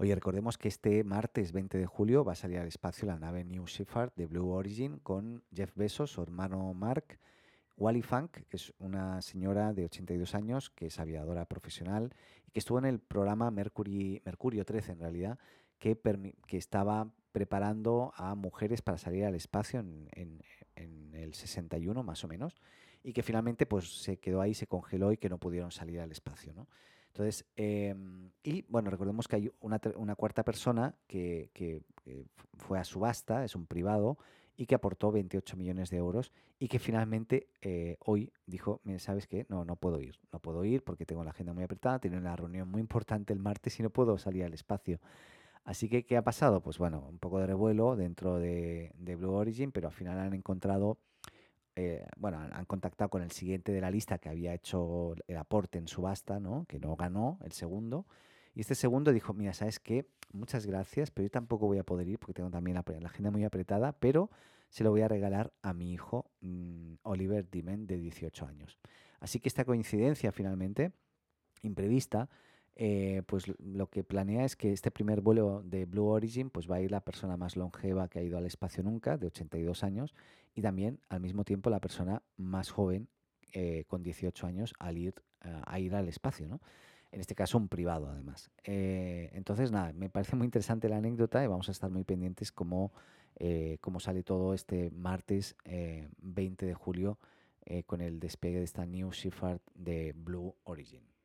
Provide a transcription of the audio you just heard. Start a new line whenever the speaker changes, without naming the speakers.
Oye, recordemos que este martes 20 de julio va a salir al espacio la nave New Shepard de Blue Origin con Jeff Bezos, su hermano Mark, Wally Funk, que es una señora de 82 años, que es aviadora profesional y que estuvo en el programa Mercury, Mercurio 13 en realidad, que, estaba preparando a mujeres para salir al espacio en, el 61 más o menos y que finalmente pues se quedó ahí, se congeló y que no pudieron salir al espacio. ¿no? Entonces, em, y bueno, recordemos que hay una, cuarta persona que, que, fue a subasta, es un privado, y que aportó 28 millones de euros y que finalmente eh, hoy dijo, ¿sabes qué? No, no puedo ir, no puedo ir porque tengo la agenda muy apretada, tiene una reunión muy importante el martes y no puedo salir al espacio. Así que, ¿qué ha pasado? Pues bueno, un poco de revuelo dentro de, Blue Origin, pero al final han encontrado, eh, bueno, han contactado con el siguiente de la lista que había hecho el aporte en subasta, ¿no? Que no ganó, el segundo. Y este segundo dijo, mira, ¿sabes qué? Muchas gracias, pero yo tampoco voy a poder ir porque tengo también la, agenda muy apretada, pero se lo voy a regalar a mi hijo mm, Oliver Dimen de 18 años. Así que esta coincidencia finalmente, imprevista, eh, pues lo que planea es que este primer vuelo de Blue Origin pues va a ir la persona más longeva que ha ido al espacio nunca, de 82 años, y también al mismo tiempo la persona más joven eh, con 18 años al ir, a ir al espacio, ¿no? En este caso un privado además. Eh, entonces nada, me parece muy interesante la anécdota y vamos a estar muy pendientes cómo, cómo sale todo este martes 20 de julio con el despegue de esta New Shepard de Blue Origin.